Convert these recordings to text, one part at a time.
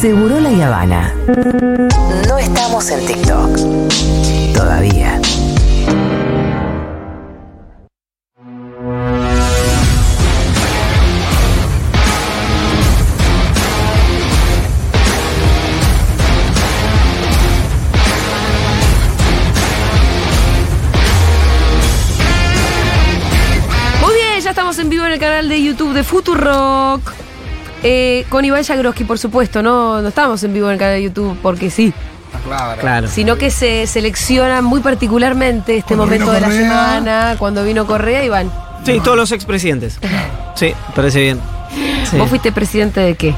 Seguro la Habana. No estamos en TikTok. Todavía. Muy bien, ya estamos en vivo en el canal de YouTube de Futurock. Eh, con Iván Jagroski, por supuesto, no, no estamos en vivo en el canal de YouTube porque sí, Claro. sino que se selecciona muy particularmente este Cuando momento de la Correa. semana, cuando vino Correa, Iván. Sí, todos los expresidentes. Sí, parece bien. Sí. ¿Vos fuiste presidente de qué?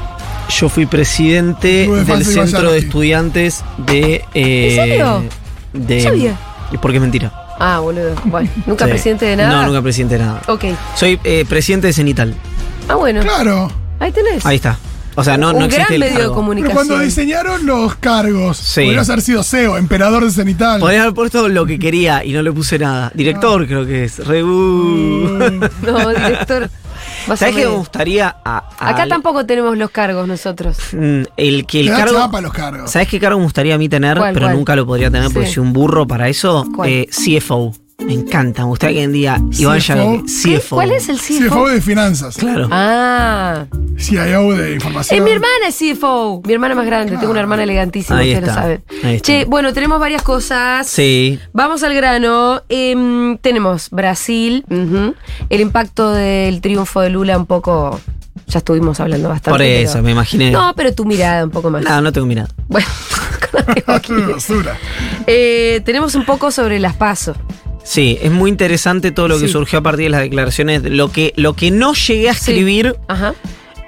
Yo fui presidente del Centro de. Estudiantes de. eh, ¿En serio? De, sabía. ¿Y por qué mentira? Ah, boludo. Bueno, ¿nunca Sí. presidente de nada? No, nunca presidente de nada. Ok. Soy eh, presidente de Cenital. Ah, bueno. Claro. Ahí tenés. Ahí está. O sea, no, Un no gran existe el medio de comunicación. Pero cuando diseñaron los cargos, Sí. podrías haber sido CEO, emperador de Cenital. Podría haber puesto lo que quería y no le puse nada. Director, creo que es. Re- uh. No, director. ¿Sabes qué me gustaría? a- a- Acá tampoco tenemos los cargos nosotros. Mm, El que el cargo. chapa a los cargos. ¿Sabes qué cargo me gustaría a mí tener? ¿Cuál, pero cuál? nunca lo podría tener porque Sí. soy un burro para eso. ¿Cuál? Eh, CFO. Me encanta. Me gustaría que en día Iván CFO. ¿Qué? CFO. ¿Cuál es el CFO? CFO de finanzas. Claro. Ah. CIO de información. Es mi hermana es CFO. Mi hermana más grande. Tengo una hermana elegantísima, Ahí ustedes lo saben. ahí está. Che, bueno, tenemos varias cosas. Sí. Vamos al grano. Em, tenemos Brasil. El impacto del triunfo de Lula un poco. Ya estuvimos hablando bastante. Por eso, pero- me imaginé. No, pero tu mirada un poco más. No, no tengo mirada. Bueno, con la quieras. basura. Eh, tenemos un poco sobre las pasos. Sí, es muy interesante todo lo que Sí. surgió a partir de las declaraciones. Lo que, lo que no llegué a Sí. escribir, Ajá.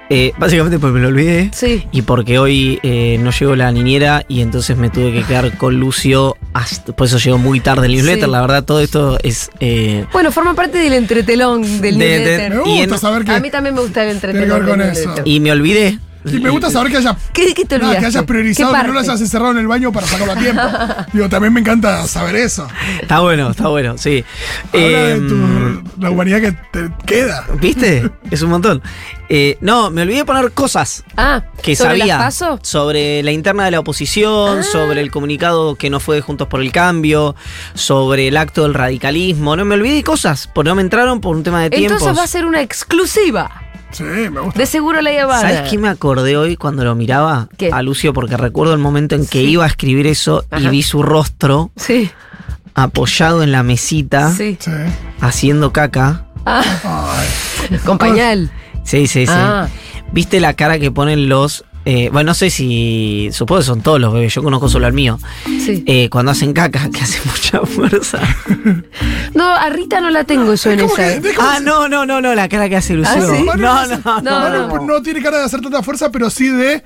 eh, básicamente porque me lo olvidé. Sí. Y porque hoy eh, no llegó la niñera y entonces me tuve que quedar con Lucio. Hasta, por eso llegó muy tarde el newsletter. Sí. La verdad, todo esto es. eh, Bueno, forma parte del entretelón del De- de- newsletter. Me Y gusta en- saber que. A mí también me gusta el entretelón. del eso. newsletter. y me olvidé. Y me gusta saber que haya. ¿Qué, qué te nada, olvidaste? que hayas priorizado, ¿Qué que no lo hayas encerrado en el baño para sacarlo a tiempo. Digo, también me encanta saber eso. Está bueno, está bueno, sí. Habla de Em, tu, la humanidad que te queda. ¿Viste? Es un montón. Eh, no, me olvidé de poner cosas Ah, que ¿sobre sabía las paso? sobre la interna de la oposición, Ah. sobre el comunicado que no fue de Juntos por el Cambio, sobre el acto del radicalismo. No me olvidé de cosas, porque no me entraron por un tema de tiempos. Entonces va a ser una exclusiva. Sí, me gusta. De seguro la Habana. ¿Sabes qué me acordé hoy cuando lo miraba ¿Qué? a Lucio? Porque recuerdo el momento en que Sí. iba a escribir eso y vi su rostro Sí, apoyado en la mesita, sí. Sí. haciendo caca. Ah, con pañal. Sí, sí, sí. Ah. ¿Viste la cara que ponen los... eh, bueno, no sé si... Supongo que son todos los bebés, yo conozco solo al mío. Sí. Eh, cuando hacen caca, que hace mucha fuerza. No, a Rita no la tengo yo en ¿Cómo esa. de- ¿cómo ah, se- no, no, no, no, la cara que hace Lucio. ¿Ah, sí? No, no, no. No, Manu no. no tiene cara de hacer tanta fuerza, pero sí de.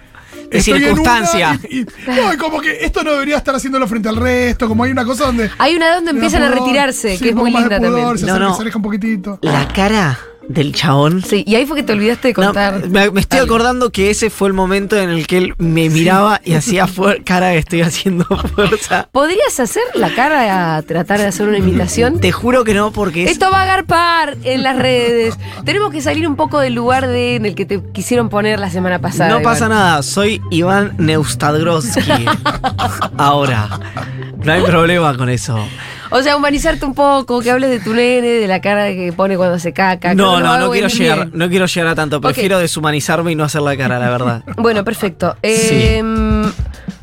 estoy una circunstancia. Y, y- no, y como que esto no debería estar haciéndolo frente al resto. Como hay una cosa donde. Hay una donde empiezan a retirarse, sí, que es muy de linda pudor, también. Se, No, acerca, no. se aleja un poquitito. La cara del chabón. Sí, y ahí fue que te olvidaste de No, contar. me, me estoy algo. acordando que ese fue el momento en el que él me miraba y hacía cara de estoy haciendo fuerza. ¿Podrías hacer la cara a tratar de hacer una imitación? Te juro que no, porque es, Esto va a agarpar en las redes. Tenemos que salir un poco del lugar de, en el que te quisieron poner la semana pasada. no pasa nada. Soy Iván Neustadgrovsky. Ahora. No hay problema con eso. O sea, humanizarte un poco, que hables de tu nene, de la cara que pone cuando se caca. No, no, no quiero llegar, bien. no quiero llegar a tanto. Prefiero deshumanizarme y no hacer la cara, la verdad. Bueno, perfecto. Eh,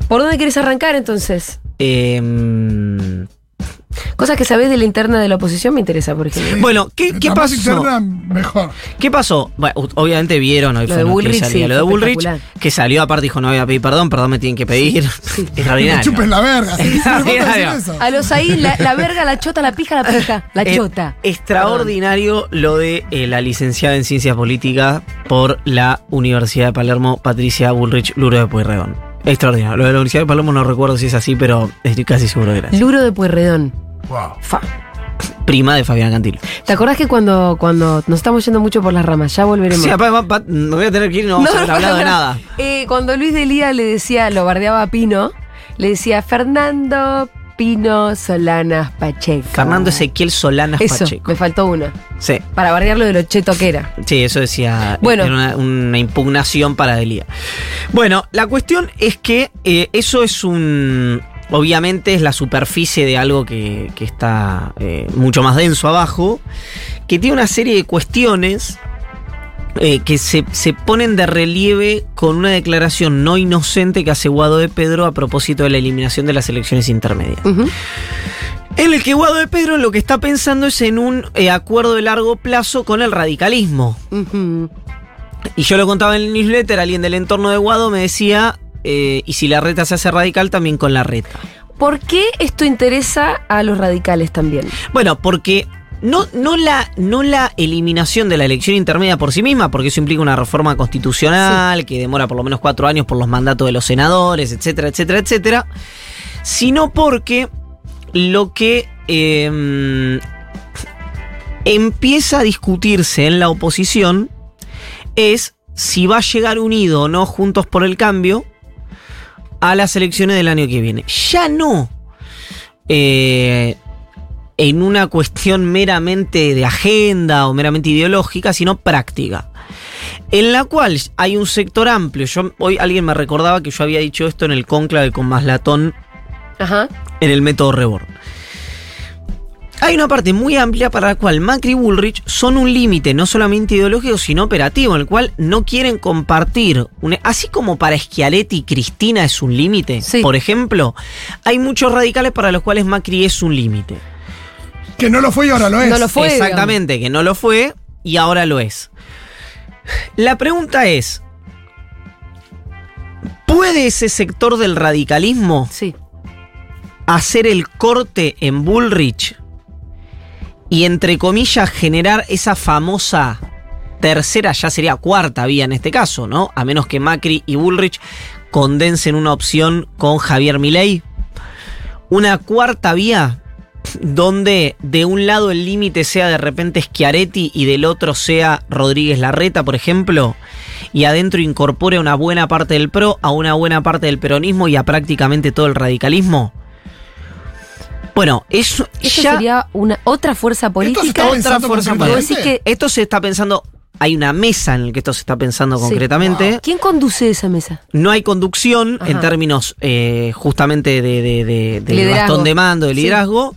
¿Por dónde quieres arrancar entonces? Em, Cosas que sabes de la interna de la oposición me interesa, por ejemplo. bueno, ¿qué, qué La más pasó? interna, mejor. ¿Qué pasó? Bueno, obviamente vieron hoy Lo fue de Bullrich, sí, día. Lo de Bullrich, que salió aparte dijo no voy a pedir perdón, perdón me tienen que pedir. Me Extraordinario. chupes la verga. ¿sí? A los ahí, la, la verga, la chota, la pija, la pija. La Eh, chota. extraordinario lo de eh, la licenciada en Ciencias Políticas por la Universidad de Palermo, Patricia Bullrich Luro de Pueyrredón. Extraordinario. Lo de la Universidad de Palermo no recuerdo si es así, pero estoy casi seguro que era así. Luro de Pueyrredón. Wow. Fa. Prima de Fabián Cantilo. ¿Te acordás que cuando, cuando nos estamos yendo mucho por las ramas, ya volveremos? Sí, apá, apá, no voy a tener que ir, no vamos a haber hablado de nada. Eh, cuando Luis Delía le decía, lo bardeaba a Pino, le decía Fernando Pino Solanas Pacheco. Fernando Ezequiel Solanas Eso, Pacheco. me faltó una. Sí, Para variar lo de lo cheto que era. sí, eso decía. Bueno. Era una, una impugnación para Delía. Bueno, la cuestión es que eh, eso es un. Obviamente es la superficie de algo que, que está eh, mucho más denso abajo, que tiene una serie de cuestiones eh, que se, se ponen de relieve con una declaración no inocente que hace Guado de Pedro a propósito de la eliminación de las elecciones intermedias. En el que Guado de Pedro lo que está pensando es en un eh, acuerdo de largo plazo con el radicalismo. Y yo lo contaba en el newsletter, alguien del entorno de Guado me decía, eh, y si la reta se hace radical, también con la reta. ¿Por qué esto interesa a los radicales también? Bueno, porque no, no, la, no la eliminación de la elección intermedia por sí misma, porque eso implica una reforma constitucional que demora por lo menos cuatro años por los mandatos de los senadores, etcétera, etcétera, etcétera, sino porque lo que eh, empieza a discutirse en la oposición es si va a llegar unido o no Juntos por el Cambio a las elecciones del año que viene. Ya no eh, en una cuestión meramente de agenda o meramente ideológica, sino práctica. En la cual hay un sector amplio. Yo, hoy alguien me recordaba que yo había dicho esto en el conclave con Maslatón Ajá. en el método Rebord. Hay una parte muy amplia para la cual Macri y Bullrich son un límite no solamente ideológico, sino operativo, en el cual no quieren compartir. un- así como para Schiaretti y Cristina es un límite, Sí. por ejemplo, hay muchos radicales para los cuales Macri es un límite. Que no lo fue y ahora lo es. No lo fue. Exactamente, que no lo fue y ahora lo es. La pregunta es, ¿puede ese sector del radicalismo Sí. hacer el corte en Bullrich y entre comillas generar esa famosa tercera, ya sería cuarta vía en este caso, ¿no? A menos que Macri y Bullrich condensen una opción con Javier Milei. Una cuarta vía donde de un lado el límite sea de repente Schiaretti y del otro sea Rodríguez Larreta, por ejemplo, y adentro incorpore a una buena parte del PRO, a una buena parte del peronismo y a prácticamente todo el radicalismo. Bueno, eso Eso ya sería una otra fuerza Esto se política. otra fuerza que- esto se está pensando, hay una mesa en la que esto se está pensando Sí. concretamente. ¿Quién conduce esa mesa? No hay conducción en términos eh, justamente de, bastón de mando, de Sí. liderazgo,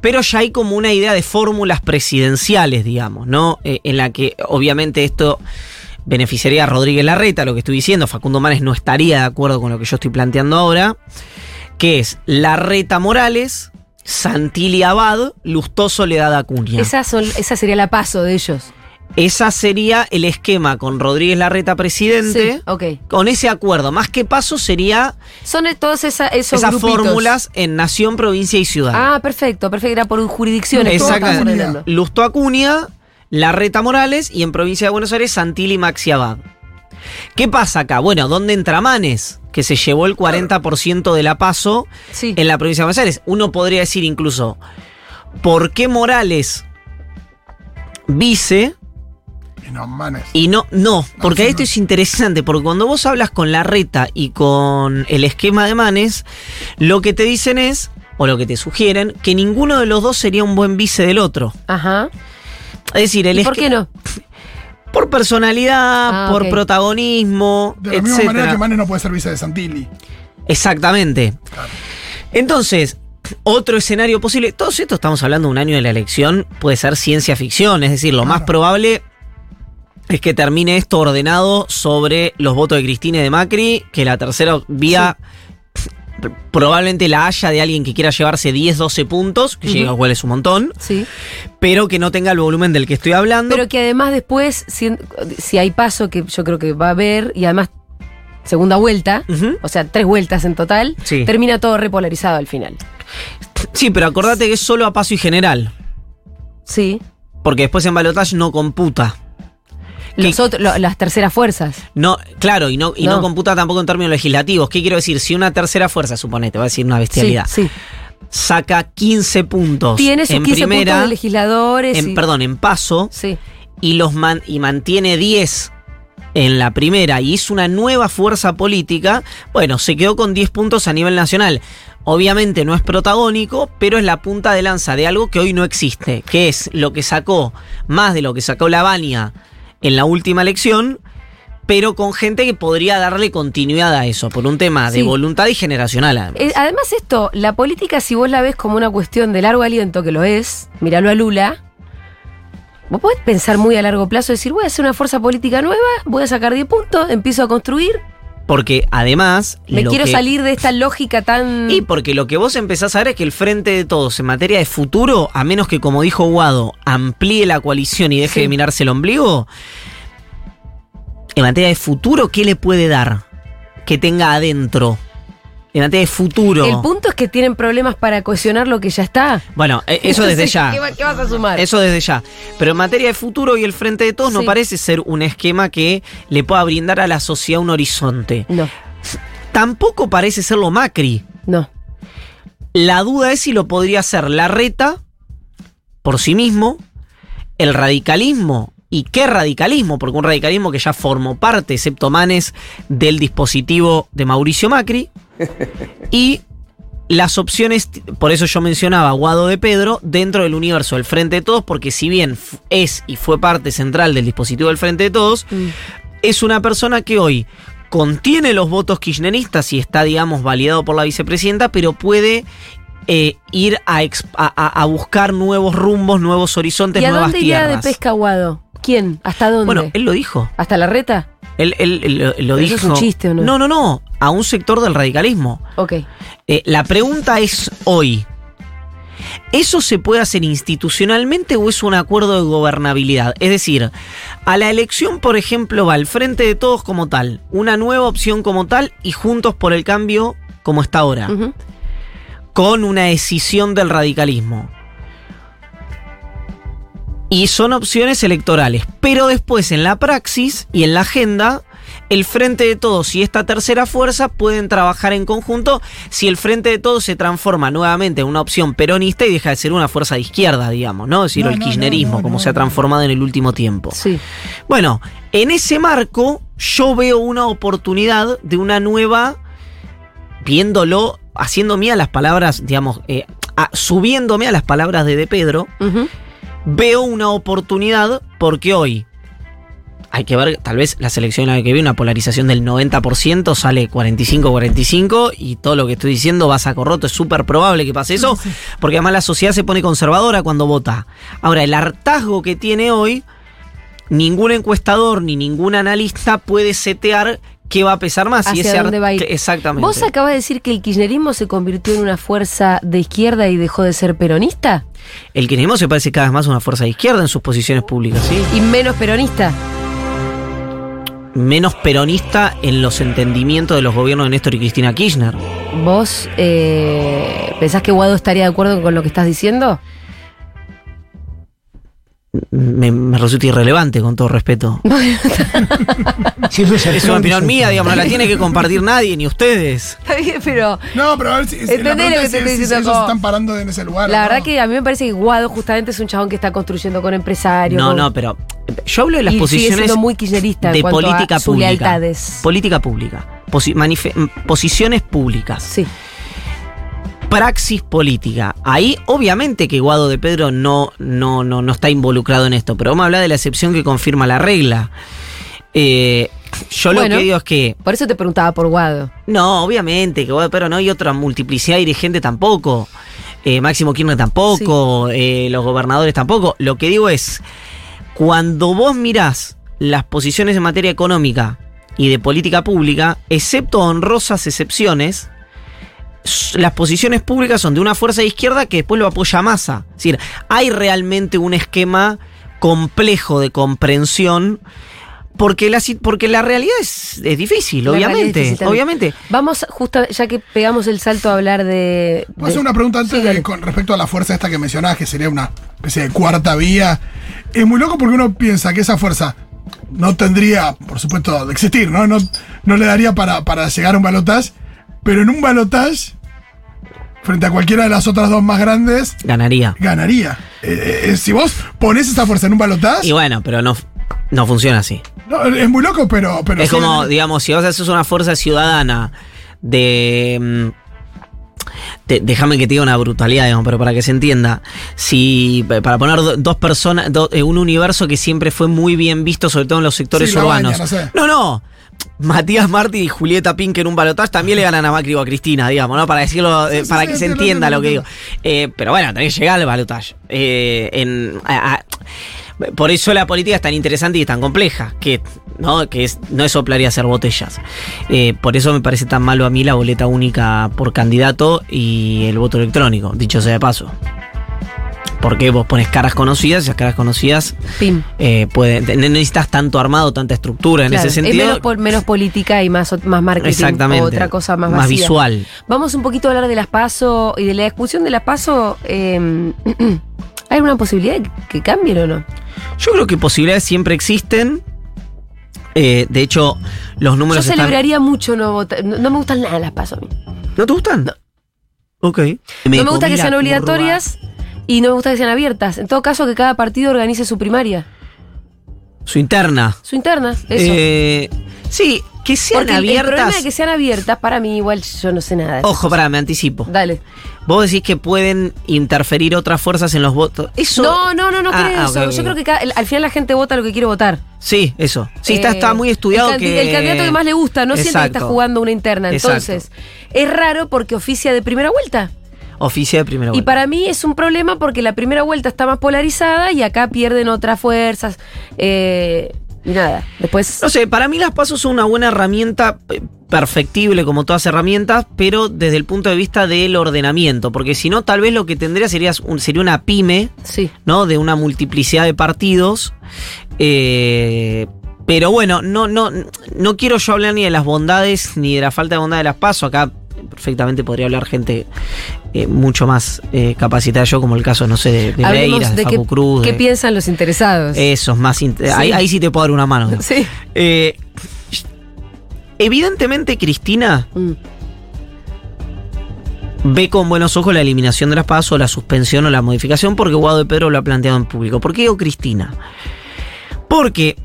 pero ya hay como una idea de fórmulas presidenciales, digamos, ¿no? Eh, en la que obviamente esto beneficiaría a Rodríguez Larreta, lo que estoy diciendo, Facundo Manes no estaría de acuerdo con lo que yo estoy planteando ahora, que es Larreta Morales, Santilli Abad, Lustoso Soledad Acuña. Esa, son, esa sería la paso de ellos. Esa sería el esquema con Rodríguez Larreta presidente. Sí. Con ese acuerdo, más que paso sería Son esa- esos esas grupitos. fórmulas en nación, provincia y ciudad. Ah, perfecto, perfecto. Era por jurisdicciones. entendiendo. Lusto Acuña, Larreta Morales y en provincia de Buenos Aires, Santilli y Maxi Abad. ¿Qué pasa acá? Bueno, ¿dónde entra Manes? Que se llevó el 40% de la paso Sí. en la provincia de Buenos Aires. Uno podría decir incluso, ¿por qué Morales vice no, manes. Y no, no, porque esto no. es interesante, porque cuando vos hablas con la reta y con el esquema de Manes, lo que te dicen es, o lo que te sugieren, que ninguno de los dos sería un buen vice del otro. Ajá. Es decir, el ¿Y por qué no? por personalidad, Ah, por protagonismo, De la misma manera que Manes no puede ser vice de Santilli. Exactamente. Claro. Entonces, otro escenario posible, todo esto estamos hablando de un año de la elección, puede ser ciencia ficción, es decir, lo más probable es que termine esto ordenado sobre los votos de Cristina y de Macri, que la tercera vía probablemente la haya de alguien que quiera llevarse 10, 12 puntos, que Ujú. llega igual es un montón, Sí. pero que no tenga el volumen del que estoy hablando. Pero que además después, si, si hay paso, que yo creo que va a haber, y además segunda vuelta, o sea, tres vueltas en total, Sí. termina todo repolarizado al final. Sí, pero acordate que es solo a paso y general, Sí. porque después en balotaje no computa. Los otros- lo- las terceras fuerzas. No, claro, y no, y no. No. computa tampoco en términos legislativos. ¿Qué quiero decir? Si una tercera fuerza, suponete, voy a decir una bestialidad, sí. saca 15 puntos Tiene sus en 15 primera, puntos de legisladores. en, y- perdón, en paso, Sí. y los man- y mantiene 10 en la primera y hizo una nueva fuerza política, bueno, se quedó con 10 puntos a nivel nacional. obviamente no es protagónico, pero es la punta de lanza de algo que hoy no existe, que es lo que sacó, más de lo que sacó Lavagna en la última elección, pero con gente que podría darle continuidad a eso, por un tema de voluntad y generacional. además. Eh, además esto, la política si vos la ves como una cuestión de largo aliento, que lo es, míralo a Lula, vos podés pensar muy a largo plazo, decir, voy a hacer una fuerza política nueva, voy a sacar 10 puntos, empiezo a construir, Porque además... me quiero que- salir de esta lógica tan... Y porque lo que vos empezás a ver es que el frente de todos en materia de futuro, a menos que, como dijo Guado, amplíe la coalición y deje Sí. de mirarse el ombligo, en materia de futuro, ¿qué le puede dar? Que tenga adentro. En materia de futuro. El punto es que tienen problemas para cohesionar lo que ya está. Bueno, eh, eso desde ya. ¿Qué, va- qué vas a sumar? Eso desde ya. Pero en materia de futuro y el frente de todos no parece ser un esquema que le pueda brindar a la sociedad un horizonte. No, Tampoco parece serlo Macri. no. La duda es si lo podría hacer la reta por sí mismo, el radicalismo. ¿Y qué radicalismo? Porque un radicalismo que ya formó parte, excepto Manes, del dispositivo de Mauricio Macri. Y las opciones, por eso yo mencionaba Guado de Pedro, dentro del universo del Frente de Todos, porque si bien es y fue parte central del dispositivo del Frente de Todos, Mm. es una persona que hoy contiene los votos kirchneristas y está, digamos, validado por la vicepresidenta, pero puede eh, ir a, buscar nuevos rumbos, nuevos horizontes, ¿Y a nuevas dónde iría de tierras. pesca Guado? ¿Quién? ¿Hasta dónde? Bueno, él lo dijo. ¿Hasta la reta? Él, él- él lo- dijo. es un chiste, ¿o no? No, no, no. A un sector del radicalismo. Ok. Eh, la pregunta es hoy. ¿Eso se puede hacer institucionalmente o es un acuerdo de gobernabilidad? Es decir, a la elección, por ejemplo, va el frente de todos como tal, una nueva opción como tal y juntos por el cambio como está ahora, con una decisión del radicalismo. Y son opciones electorales. Pero después en la praxis y en la agenda, el Frente de Todos y esta tercera fuerza pueden trabajar en conjunto si el Frente de Todos se transforma nuevamente en una opción peronista y deja de ser una fuerza de izquierda, digamos, ¿no? Es decir, No, el kirchnerismo, no, no, como se ha transformado en el último tiempo. Sí. Bueno, en ese marco yo veo una oportunidad de una nueva, viéndolo, haciendo mía las palabras, digamos, eh, a- subiéndome a las palabras de De Pedro. Veo una oportunidad porque hoy hay que ver, tal vez la selección la que viene, una polarización del 90%, sale 45-45 y todo lo que estoy diciendo va a saco roto, es súper probable que pase eso, porque además la sociedad se pone conservadora cuando vota. Ahora, el hartazgo que tiene hoy, ningún encuestador ni ningún analista puede setear qué va a pesar más. y ¿Hacia ese dónde har- va a ir? que- Exactamente. ¿Vos acabas de decir que el kirchnerismo se convirtió en una fuerza de izquierda y dejó de ser peronista? El kirchnerismo se parece cada vez más a una fuerza de izquierda en sus posiciones públicas, ¿sí? ¿Y menos peronista? menos peronista en los entendimientos de los gobiernos de Néstor y Cristina Kirchner. ¿Vos eh, pensás que Guado estaría de acuerdo con lo que estás diciendo? Me, me resulta irrelevante, con todo respeto. Es una opinión mía, digamos, no la tiene que compartir nadie, ni ustedes. Está bien, pero No, pero a ver si, la lo que es te estoy si ellos están parando en ese lugar. la ¿no? verdad que a mí me parece que Guado justamente es un chabón que está construyendo con empresarios. No, con- no, pero yo hablo de las y posiciones siendo muy kirchnerista en de cuanto política a pública. lealtades. Política pública. Posi- posiciones públicas. Sí. Praxis política. Ahí, obviamente que Guado de Pedro no, no, no, no está involucrado en esto, pero vamos a hablar de la excepción que confirma la regla. Eh, yo Bueno. lo que digo es que, Por eso te preguntaba por Guado. no, obviamente que Guado de Pedro no hay otra multiplicidad de dirigente tampoco. Eh, Máximo Kirchner tampoco, eh, los gobernadores tampoco. Lo que digo es, cuando vos mirás las posiciones en materia económica y de política pública, excepto honrosas excepciones, las posiciones públicas son de una fuerza de izquierda que después lo apoya Massa. Es decir, hay realmente un esquema complejo de comprensión. Porque la, porque la realidad es, es difícil, La realidad es obviamente. difícil obviamente. Vamos, justo ya que pegamos el salto a hablar de. ¿Puedo de- hacer una pregunta antes Sí, de- dale. con respecto a la fuerza esta que mencionabas, que sería una especie de cuarta vía? Es muy loco porque uno piensa que esa fuerza no tendría, por supuesto, de existir, ¿no? No, no le daría para, para llegar a un balotaje, pero en un balotaje, frente a cualquiera de las otras dos más grandes, Ganaría. ganaría. Eh, eh, si vos pones esa fuerza en un balotaje, Y bueno, pero no, no funciona así. no, es muy loco, pero... pero es sí, como, digamos, si vos haces una fuerza ciudadana de. mm, déjame que te diga una brutalidad, digamos, pero para que se entienda. Si, para poner do- dos personas, do- eh, un universo que siempre fue muy bien visto, sobre todo en los sectores Sí, urbanos. no sé. no, no. Matías Martí y Julieta Pink en un balotaje también le ganan a Macri o a Cristina, digamos, ¿no? Para decirlo, eh, sí, para que se entienda lo que digo. Eh, pero bueno, tenés que llegar al balotaje. Eh, en, a- a- por eso la política es tan interesante y tan compleja, que no, que es, no es soplar y hacer botellas. Eh, por eso me parece tan malo a mí la boleta única por candidato y el voto electrónico, dicho sea de paso. Porque vos pones caras conocidas y esas caras conocidas eh, pueden, no necesitas tanto armado, tanta estructura en Claro, ese es sentido. menos, pol- menos política y más, más marketing. Exactamente. o otra cosa más, Más vacía. visual. Vamos un poquito a hablar de las PASO y de la discusión de las PASO. eh, ¿Hay alguna posibilidad de que cambien o no? Yo creo que posibilidades siempre existen. Eh, de hecho, los Yo números están- celebraría mucho no votar. No, no me gustan nada las PASO a mí. ¿No te gustan? Ok. no me gusta que sean curva. obligatorias y no me gusta que sean abiertas. En todo caso, que cada partido organice su primaria. Su interna. Su interna, eso. Eh, sí, que sean Porque el- el problema abiertas. de que sean abiertas, para mí igual yo no sé nada. Ojo, pará, me anticipo. Dale. Vos decís que pueden interferir otras fuerzas en los votos. Eso. No, no, no, no Ah, creo ah, eso. Yo creo que cada- al final la gente vota lo que quiere votar. Sí, eso. Sí, está, Eh, está muy estudiado el, candi- que. el candidato que más le gusta, no siente que está jugando una interna. Exacto. Entonces, es raro porque oficia de primera vuelta. Oficia de primera Y vuelta. para mí es un problema porque la primera vuelta está más polarizada y acá pierden otras fuerzas. eh, y nada, después... No sé, para mí las pasos son una buena herramienta eh, perfectible como todas herramientas, pero desde el punto de vista del ordenamiento, porque si no, tal vez lo que tendría sería, un- sería una pyme, Sí. ¿no? De una multiplicidad de partidos. eh, pero bueno, no, no, no quiero yo hablar ni de las bondades ni de la falta de bondad de las pasos. Acá perfectamente podría hablar gente eh, mucho más eh, capacitada yo, como el caso, no sé, de, de Beiras, de, de qué, Facu Cruz. qué de- piensan los interesados. esos más. int- Ahí, Sí. ahí sí te puedo dar una mano. Sí. Eh, evidentemente, Cristina Mm. ve con buenos ojos la eliminación de las PASO, la suspensión o la modificación, porque Guado de Pedro lo ha planteado en público. ¿Por qué digo Cristina? Porque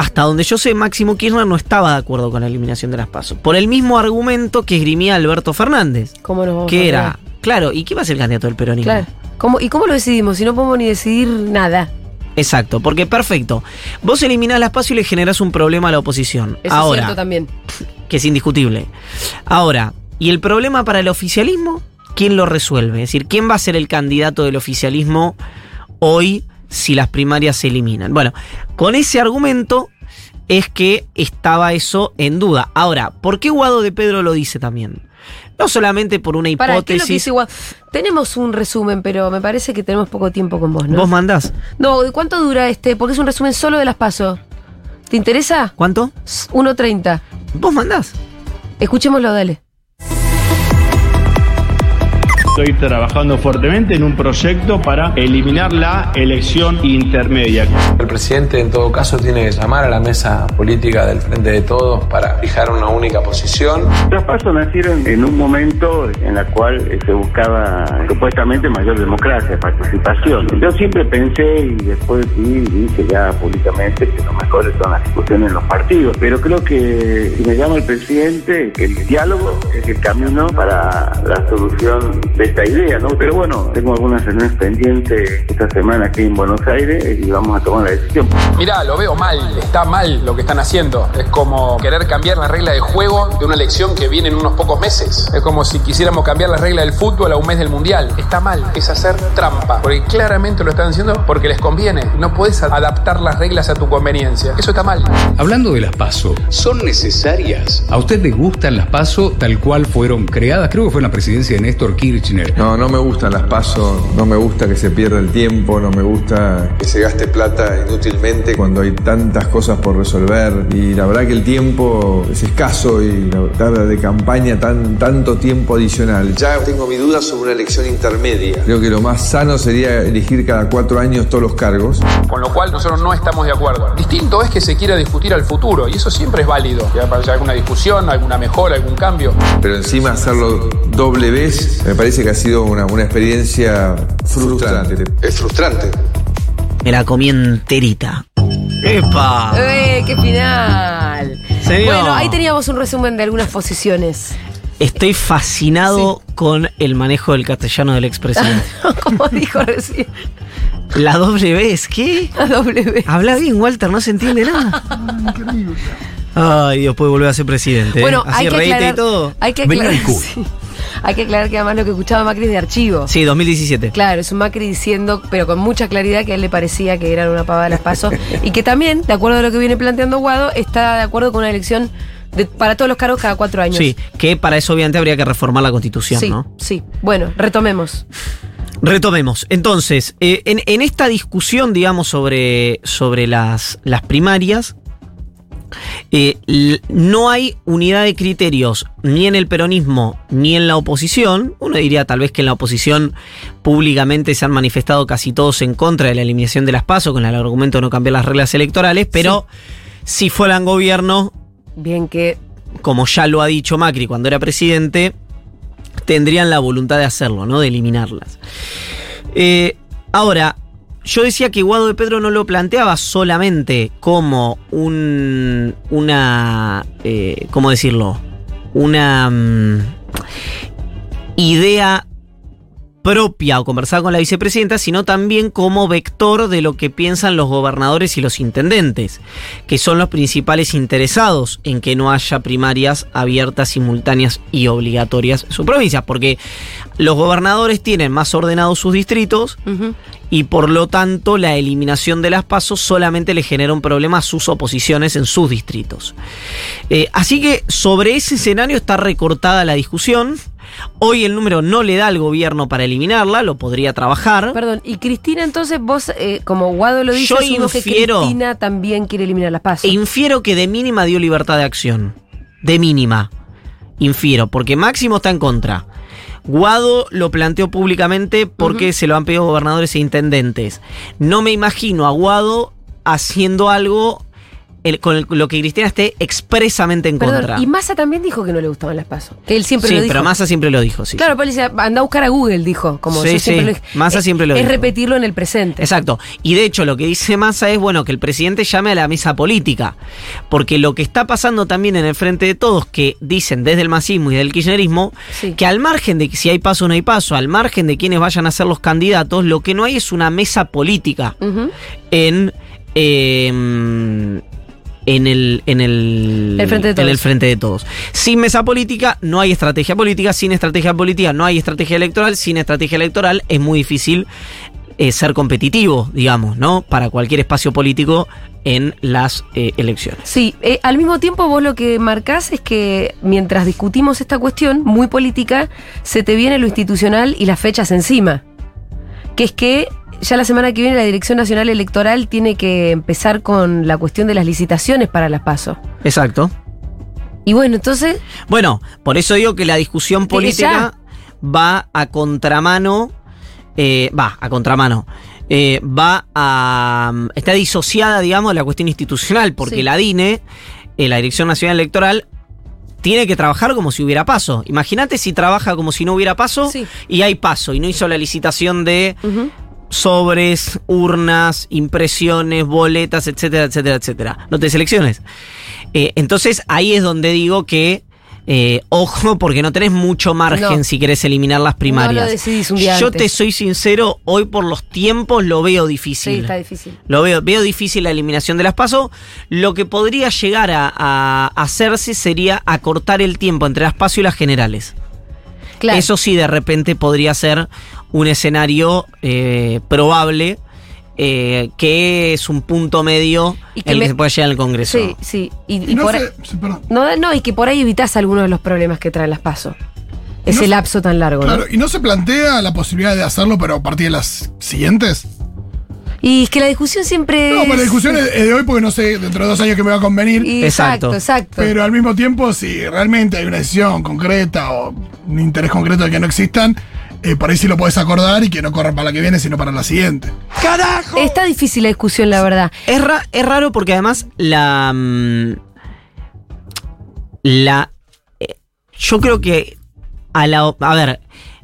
hasta donde yo sé, Máximo Kirchner no estaba de acuerdo con la eliminación de las PASO. Por el mismo argumento que esgrimía Alberto Fernández. ¿Cómo nos vamos a Que era, olvidar? claro, ¿y qué va a ser el candidato del peronismo? Claro. ¿Cómo, ¿Y cómo lo decidimos si no podemos ni decidir nada? Exacto, porque perfecto. Vos eliminás las PASO y le generás un problema a la oposición. Eso Ahora, es cierto también. que es indiscutible. Ahora, ¿y el problema para el oficialismo? ¿Quién lo resuelve? Es decir, ¿quién va a ser el candidato del oficialismo hoy si las primarias se eliminan? Bueno, con ese argumento es que estaba eso en duda. Ahora, ¿por qué Guado de Pedro lo dice también? No solamente por una Para, ¿qué es lo que hipótesis. dice? Tenemos un resumen, pero me parece que tenemos poco tiempo con vos, ¿no? ¿Vos mandás? No, ¿de cuánto dura este? Porque es un resumen solo de las pasos. ¿Te interesa? ¿Cuánto? 1.30. ¿Vos mandás? Escuchémoslo, dale. Estoy trabajando fuertemente en un proyecto para eliminar la elección intermedia. El presidente en todo caso tiene que llamar a la mesa política del Frente de Todos para fijar una única posición. Los pasos nacieron en un momento en el cual se buscaba supuestamente mayor democracia, participación. Yo siempre pensé y después sí dije ya públicamente que lo mejor son las discusiones en los partidos, pero creo que si me llama el presidente, el diálogo es el camino para la solución de esta idea, ¿no? Pero bueno, tengo algunas reuniones pendientes esta semana aquí en Buenos Aires y vamos a tomar la decisión. Mirá, lo veo mal, está mal lo que están haciendo. Es como querer cambiar la regla de juego de una elección que viene en unos pocos meses. Es como si quisiéramos cambiar la regla del fútbol a un mes del mundial. Está mal, es hacer trampa. Porque claramente lo están haciendo porque les conviene. No puedes adaptar las reglas a tu conveniencia. Eso está mal. Hablando de las PASO, ¿son necesarias? ¿A usted le gustan las PASO tal cual fueron creadas? Creo que fue en la presidencia de Néstor Kirchner. No, no me gustan las pasos, no me gusta que se pierda el tiempo, no me gusta que se gaste plata inútilmente cuando hay tantas cosas por resolver. Y la verdad que el tiempo es escaso y la verdad de campaña tan, tanto tiempo adicional. Ya tengo mi duda sobre una elección intermedia. Creo que lo más sano sería elegir cada cuatro años todos los cargos. Con lo cual nosotros no estamos de acuerdo. Distinto es que se quiera discutir al futuro y eso siempre es válido. Que haya alguna discusión, alguna mejora, algún cambio. Pero encima hacerlo doble vez me parece que ha sido una, una experiencia frustrante. Es frustrante. Me la comí enterita. ¡Epa! ¡Eh, qué final! Señor. Bueno, ahí teníamos un resumen de algunas posiciones. Estoy fascinado con el manejo del castellano del expresidente. Como dijo recién. La W es ¿qué? La W. Habla bien, Walter, no se entiende nada. Ay, Dios, puede volver a ser presidente. ¿eh? Bueno, Así hay que aclarar, y todo. Hay que aclarar, sí. Hay que aclarar que además lo que escuchaba Macri es de archivo. Sí, 2017. Claro, es un Macri diciendo, pero con mucha claridad, que a él le parecía que eran una pavada las pasos. y que también, de acuerdo a lo que viene planteando Guado, está de acuerdo con una elección de- para todos los cargos cada cuatro años. Sí, que para eso obviamente habría que reformar la constitución, sí, ¿no? sí. Bueno, retomemos. Retomemos. Entonces, eh, en, en esta discusión, digamos, sobre, sobre las, las primarias, eh, no hay unidad de criterios ni en el peronismo ni en la oposición. Uno diría tal vez que en la oposición públicamente se han manifestado casi todos en contra de la eliminación de las PASO con el argumento de no cambiar las reglas electorales, pero si fueran gobierno, Bien que como ya lo ha dicho Macri cuando era presidente, tendrían la voluntad de hacerlo, ¿no? De eliminarlas. Eh, ahora, yo decía que Guado de Pedro no lo planteaba solamente como un. una. eh, ¿Cómo decirlo? Una. mm, idea propia o conversar con la vicepresidenta, sino también como vector de lo que piensan los gobernadores y los intendentes, que son los principales interesados en que no haya primarias abiertas, simultáneas y obligatorias en su provincia, porque los gobernadores tienen más ordenados sus distritos y por lo tanto la eliminación de las pasos solamente le genera un problema a sus oposiciones en sus distritos. Eh, así que sobre ese escenario está recortada la discusión. Hoy el número no le da al gobierno para eliminarla, lo podría trabajar. Perdón, y Cristina, entonces vos, eh, como Guado lo dice, Yo que infiero- Cristina también quiere eliminar las pasos. E infiero que de mínima dio libertad de acción. De mínima. Infiero, porque Máximo está en contra. Guado lo planteó públicamente porque se lo han pedido gobernadores e intendentes. No me imagino a Guado haciendo algo el- con el- lo que Cristina esté expresamente en Perdón, contra. y Massa también dijo que no le gustaban las pasos. Que él siempre sí, lo dijo. pero Massa siempre lo dijo, sí. Claro, pero dice, anda a buscar a Google, dijo. Como Sí, yo siempre sí, lo dije. Massa Es- siempre lo Es dijo. repetirlo en el presente. Exacto. Y de hecho lo que dice Massa es, bueno, que el presidente llame a la mesa política. Porque lo que está pasando también en el frente de todos, que dicen desde el masismo y del kirchnerismo, que al margen de que si hay paso o no hay paso, al margen de quienes vayan a ser los candidatos, lo que no hay es una mesa política en... eh, en el, en el, El frente de en todos. el frente de todos. Sin mesa política no hay estrategia política, sin estrategia política no hay estrategia electoral, sin estrategia electoral es muy difícil eh, ser competitivo, digamos, ¿no? Para cualquier espacio político en las eh, elecciones. Sí, eh, al mismo tiempo vos lo que marcás es que mientras discutimos esta cuestión muy política, se te viene lo institucional y las fechas encima. Que es que ya la semana que viene la Dirección Nacional Electoral tiene que empezar con la cuestión de las licitaciones para las PASO. Exacto. Y bueno, entonces, Bueno, por eso digo que la discusión Que política va a contramano, eh, va a contramano, eh, va a... mm, está disociada, digamos, de la cuestión institucional, porque Sí. la DINE, eh, la Dirección Nacional Electoral, tiene que trabajar como si hubiera paso. Imagínate si trabaja como si no hubiera paso Sí. y hay paso y no hizo la licitación de sobres, urnas, impresiones, boletas, etcétera, etcétera, etcétera. No te selecciones. Eh, entonces ahí es donde digo que eh, ojo porque no tenés mucho margen No. si querés eliminar las primarias. No lo decidís un día Yo antes. te soy sincero, hoy por los tiempos lo veo difícil. sí, está difícil. Lo veo, veo difícil la eliminación de las PASO. Lo que podría llegar a, a hacerse sería acortar el tiempo entre las PASO y las generales. Claro. Eso sí, de repente podría ser un escenario eh, probable, eh, que es un punto medio Y que en el me- que se puede llegar al Congreso. Sí, sí. Y, no por sé, ahí- sí, perdón. no, no, y que por ahí evitas algunos de los problemas que traen las PASO. Ese No lapso tan largo, ¿no? Claro, y no se plantea la posibilidad de hacerlo, pero a partir de las siguientes. Y es que la discusión siempre. No, pero la discusión es de hoy porque no sé dentro de dos años que me va a convenir. Y- Exacto, exacto. Pero al mismo tiempo, si realmente hay una decisión concreta o un interés concreto de que no existan, eh, por ahí sí lo podés acordar y que no corran para la que viene, sino para la siguiente. Está difícil la discusión, la verdad. Es, ra- es raro porque además la. mm, La. eh, Yo creo que. A la. A ver.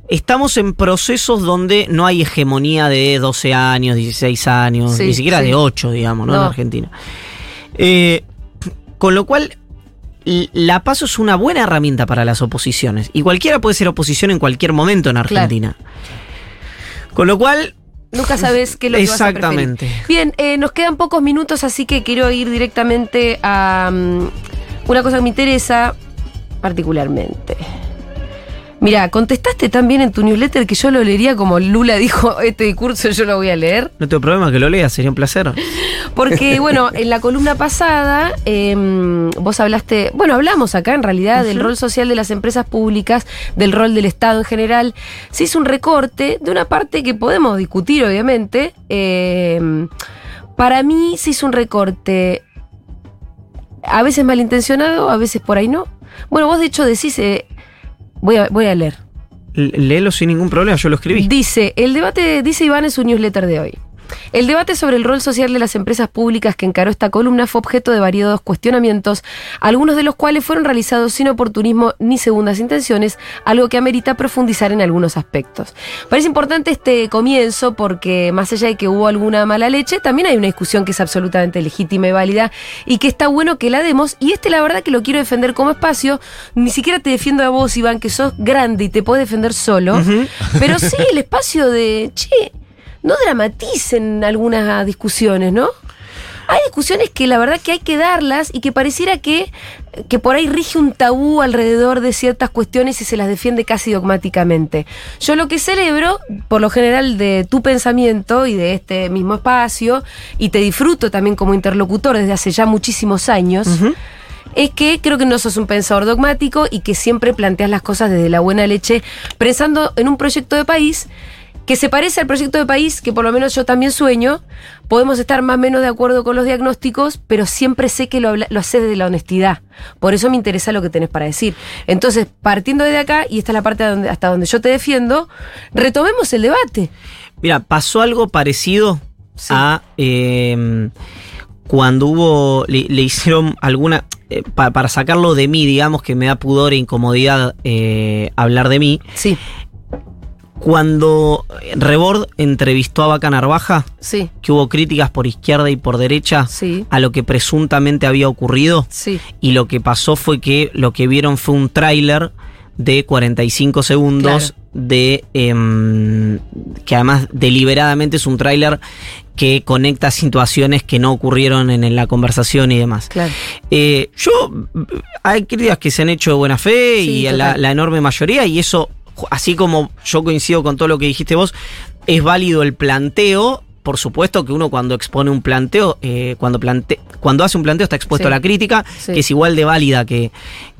Estamos en procesos donde no hay hegemonía de 12 años, 16 años, Sí, ni siquiera sí. de 8, digamos, ¿no? En. Argentina. Eh, con lo cual, la paso es una buena herramienta para las oposiciones. Y cualquiera puede ser oposición en cualquier momento en Argentina. Con lo cual, Nunca sabes qué es lo que vas a. Exactamente. Bien, eh, nos quedan pocos minutos, así que quiero ir directamente a mm, una cosa que me interesa particularmente. Mira, contestaste tan bien en tu newsletter que yo lo leería como Lula dijo, este discurso yo lo voy a leer. no tengo problema que lo leas, sería un placer. Porque, bueno, en la columna pasada em, vos hablaste, bueno, hablamos acá en realidad del rol social de las empresas públicas, del rol del Estado en general. Se hizo un recorte de una parte que podemos discutir, obviamente. Em, para mí se hizo un recorte a veces malintencionado, a veces por ahí no. Bueno, vos de hecho decís, eh, voy, a, voy a leer. L- Léelo sin ningún problema, yo lo escribí. Dice, el debate, dice Iván en su newsletter de hoy. El debate sobre el rol social de las empresas públicas que encaró esta columna fue objeto de variados cuestionamientos, algunos de los cuales fueron realizados sin oportunismo ni segundas intenciones, algo que amerita profundizar en algunos aspectos. Parece importante este comienzo porque más allá de que hubo alguna mala leche, también hay una discusión que es absolutamente legítima y válida y que está bueno que la demos y este la verdad que lo quiero defender como espacio, ni siquiera te defiendo a vos Iván que sos grande y te puedes defender solo, pero sí el espacio de, che, no dramaticen algunas discusiones, ¿no? Hay discusiones que la verdad que hay que darlas y que pareciera que, que por ahí rige un tabú alrededor de ciertas cuestiones y se las defiende casi dogmáticamente. Yo lo que celebro, por lo general, de tu pensamiento y de este mismo espacio, y te disfruto también como interlocutor desde hace ya muchísimos años, es que creo que no sos un pensador dogmático y que siempre planteas las cosas desde la buena leche, pensando en un proyecto de país que se parece al proyecto de país que por lo menos yo también sueño. Podemos estar más o menos de acuerdo con los diagnósticos, pero siempre sé que lo, lo haces desde la honestidad. Por eso me interesa lo que tenés para decir. Entonces, partiendo de acá, y esta es la parte donde- hasta donde yo te defiendo, retomemos el debate. Mira, pasó algo parecido a eh, cuando hubo, le, le hicieron alguna, eh, pa- para sacarlo de mí, digamos que me da pudor e incomodidad eh, hablar de mí. Sí. Cuando Rebord entrevistó a Vaca Narvaja, Sí, que hubo críticas por izquierda y por derecha sí, a lo que presuntamente había ocurrido, sí. y lo que pasó fue que lo que vieron fue un tráiler de 45 segundos de em, que además deliberadamente es un tráiler que conecta situaciones que no ocurrieron en, en la conversación y demás. Claro. Eh, yo hay críticas que se han hecho de buena fe Sí, y la enorme mayoría y eso así como yo coincido con todo lo que dijiste vos es válido el planteo por supuesto que uno cuando expone un planteo, eh, cuando plante, cuando hace un planteo está expuesto Sí. a la crítica, Sí. que es igual de válida que,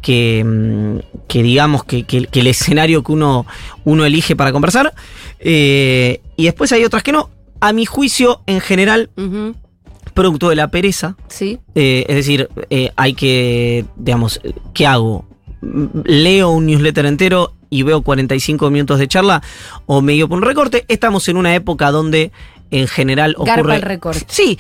que, mm, que digamos que, que- que el escenario que uno, uno elige para conversar. Eh, y después hay otras que no. A mi juicio, en general, producto de la pereza. Sí, Eh, es decir, eh, hay que, digamos, ¿qué hago? ¿Leo un newsletter entero y veo 45 minutos de charla o me guío por un recorte? Estamos en una época donde en general Garpa ocurre... el recorte. Sí,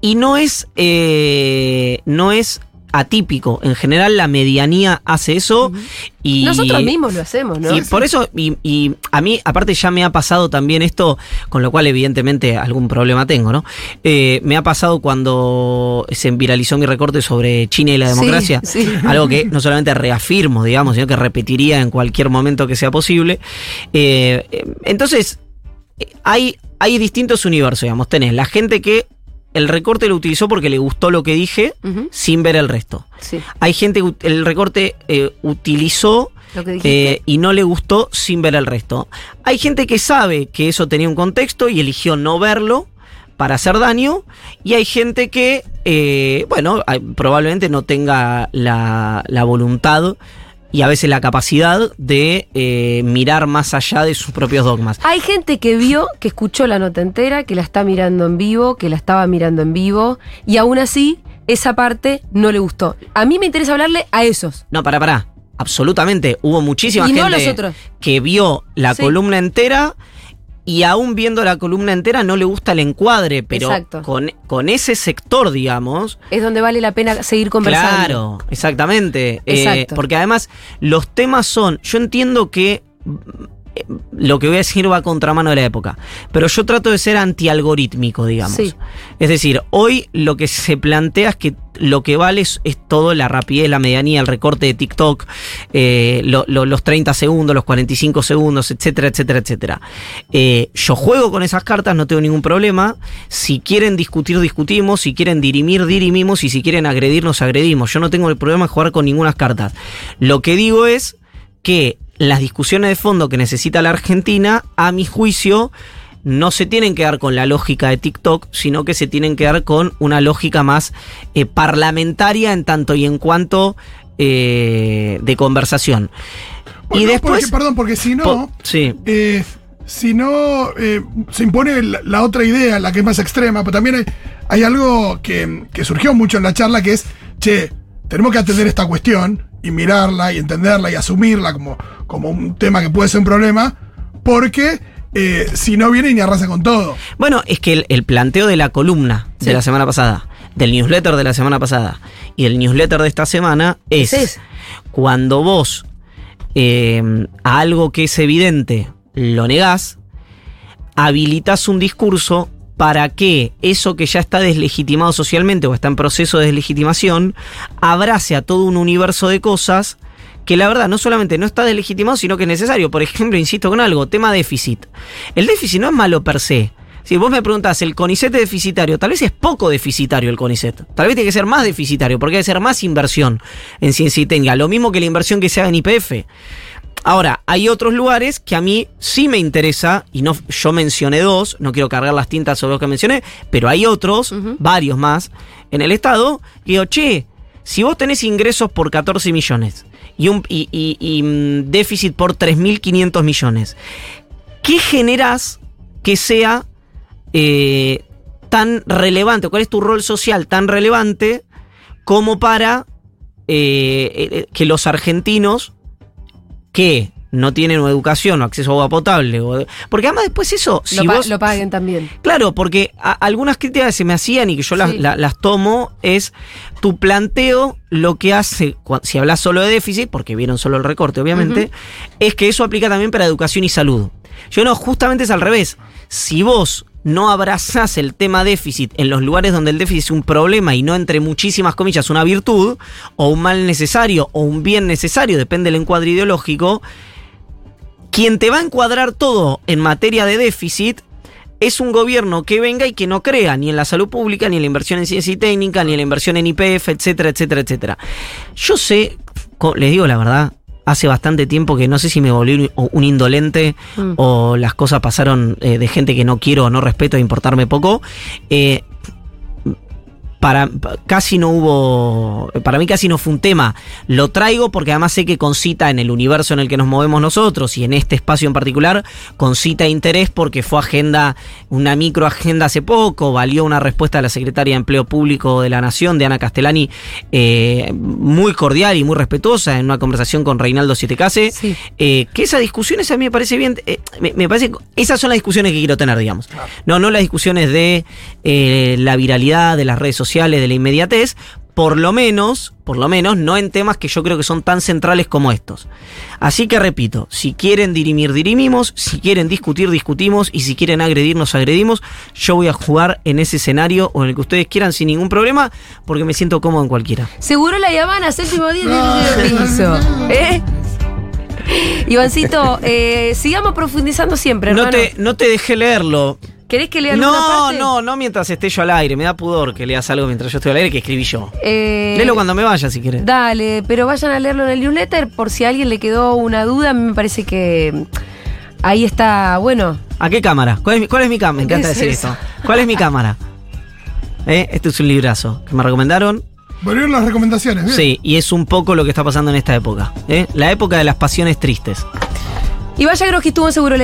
y no es, eh, no es atípico. En general la medianía hace eso y... Nosotros mismos lo hacemos, ¿no? Y por eso, y, y a mí, aparte ya me ha pasado también esto, con lo cual evidentemente algún problema tengo, ¿no? Eh, me ha pasado cuando se viralizó mi recorte sobre China y la Sí, democracia, sí. algo que no solamente reafirmo, digamos, sino que repetiría en cualquier momento que sea posible. Eh, eh, entonces, hay, hay distintos universos, digamos. Tenés la gente que el recorte lo utilizó porque le gustó lo que dije sin ver el resto. Sí, Hay gente que el recorte eh, utilizó lo que dijiste. eh, y no le gustó sin ver el resto. Hay gente que sabe que eso tenía un contexto y eligió no verlo para hacer daño. Y hay gente que, eh, bueno, probablemente no tenga la, la voluntad y a veces la capacidad de eh, mirar más allá de sus propios dogmas. Hay gente que vio, que escuchó la nota entera, que la está mirando en vivo, que la estaba mirando en vivo, y aún así, esa parte no le gustó. A mí me interesa hablarle a esos. No, para, para. Absolutamente. Hubo muchísima Y no gente los otros. que vio la Sí. columna entera y aún viendo la columna entera no le gusta el encuadre, pero Exacto. con, con ese sector, digamos. Es donde vale la pena seguir conversando. Claro, exactamente. Eh, porque además los temas son, yo entiendo que lo que voy a decir va a contramano de la época. Pero yo trato de ser antialgorítmico, digamos. Sí. Es decir, hoy lo que se plantea es que lo que vale es, es todo la rapidez, la medianía, el recorte de TikTok, eh, lo- lo- los 30 segundos, los 45 segundos, etcétera, etcétera, etcétera. Eh, yo juego con esas cartas, no tengo ningún problema. Si quieren discutir, discutimos. Si quieren dirimir, dirimimos. Y si quieren agredir, nos agredimos. Yo no tengo el problema de jugar con ninguna cartas. Lo que digo es que las discusiones de fondo que necesita la Argentina, a mi juicio, no se tienen que dar con la lógica de TikTok, sino que se tienen que dar con una lógica más eh, parlamentaria en tanto y en cuanto eh, de conversación. y después... porque- perdón, porque si no. Po- sí. eh, si no, eh, se impone la, la otra idea, la que es más extrema, pero también hay, hay algo que, que surgió mucho en la charla, que es, che, tenemos que atender esta cuestión y mirarla y entenderla y asumirla como, como un tema que puede ser un problema, porque eh, si no viene y arrasa con todo. Bueno, es que el, el planteo de la columna Sí. de la semana pasada, del newsletter de la semana pasada y del newsletter de esta semana es cuando vos eh, a algo que es evidente lo negás, habilitas un discurso para que eso que ya está deslegitimado socialmente o está en proceso de deslegitimación abrace a todo un universo de cosas que la verdad no solamente no está deslegitimado, sino que es necesario. Por ejemplo, insisto con algo, tema déficit. El déficit no es malo per se. Si vos me preguntás, ¿el CONICET es deficitario? Tal vez es poco deficitario el CONICET. Tal vez tiene que ser más deficitario, porque debe ser más inversión en ciencia y técnica. Lo mismo que la inversión que se haga en IPF. Ahora, hay otros lugares que a mí sí me interesa, y no, yo mencioné dos, no quiero cargar las tintas sobre los que mencioné, pero hay otros, varios más, en el Estado, que digo, che, si vos tenés ingresos por 14 millones y un y, y- y, mm, déficit por 3.500 millones, ¿qué generás que sea eh, tan relevante? ¿Cuál es tu rol social tan relevante como para eh, eh, que los argentinos que no tienen educación o acceso a agua potable. o- porque además después eso, si lo, vos... lo paguen también. Claro, porque a- algunas críticas que se me hacían y que yo las, Sí. la- las tomo es tu planteo lo que hace, si hablas solo de déficit, porque vieron solo el recorte obviamente, es que eso aplica también para educación y salud. Yo no, justamente es al revés. Si vos no abrazás el tema déficit en los lugares donde el déficit es un problema y no entre muchísimas comillas una virtud, o un mal necesario, o un bien necesario, depende del encuadre ideológico, quien te va a encuadrar todo en materia de déficit es un gobierno que venga y que no crea ni en la salud pública, ni en la inversión en ciencia y técnica, ni en la inversión en IPF, etcétera, etcétera, etcétera. Yo sé, les digo la verdad, hace bastante tiempo que no sé si me volví un, un indolente Mm. o las cosas pasaron eh, de gente que no quiero o no respeto a importarme poco. Eh, para pa- casi no hubo para mí casi no fue un tema. Lo traigo porque además sé que concita en el universo en el que nos movemos nosotros y en este espacio en particular concita interés porque fue agenda una micro agenda hace poco valió una respuesta de la secretaria de empleo público de la nación de Ana Castellani eh, muy cordial y muy respetuosa en una conversación con Reinaldo Sietecase Sí. eh, que esa discusión esa a mí me parece bien eh, me, me parece esas son las discusiones que quiero tener digamos. No no las discusiones de la viralidad de las redes sociales de la inmediatez por lo menos por lo menos no en temas que yo creo que son tan centrales como estos. Así que repito si quieren dirimir dirimimos si quieren discutir discutimos y si quieren agredir nos agredimos yo voy a jugar en ese escenario o en el que ustedes quieran sin ningún problema porque me siento cómodo en cualquiera. Seguro la Habana, séptimo día del piso. ¿Eh? Ivancito, eh, sigamos profundizando siempre, no te no te dejé leerlo ¿Querés que lea alguna No, parte? no, no mientras esté yo al aire. Me da pudor que leas algo mientras yo estoy al aire que escribí yo. Eh, Léelo cuando me vaya si quieres. Dale, pero vayan a leerlo en el newsletter por si a alguien le quedó una duda. A mí me parece que ahí está, bueno. ¿A qué cámara? ¿Cuál es mi, cuál es mi cámara? Me ¿Qué encanta es decir eso? esto. ¿Cuál es mi cámara? ¿Eh? Este es un librazo que me recomendaron. Volvieron las recomendaciones, bien. Sí, y es un poco lo que está pasando en esta época. ¿eh? La época de las pasiones tristes. Y vaya Groski estuvo en Seguro.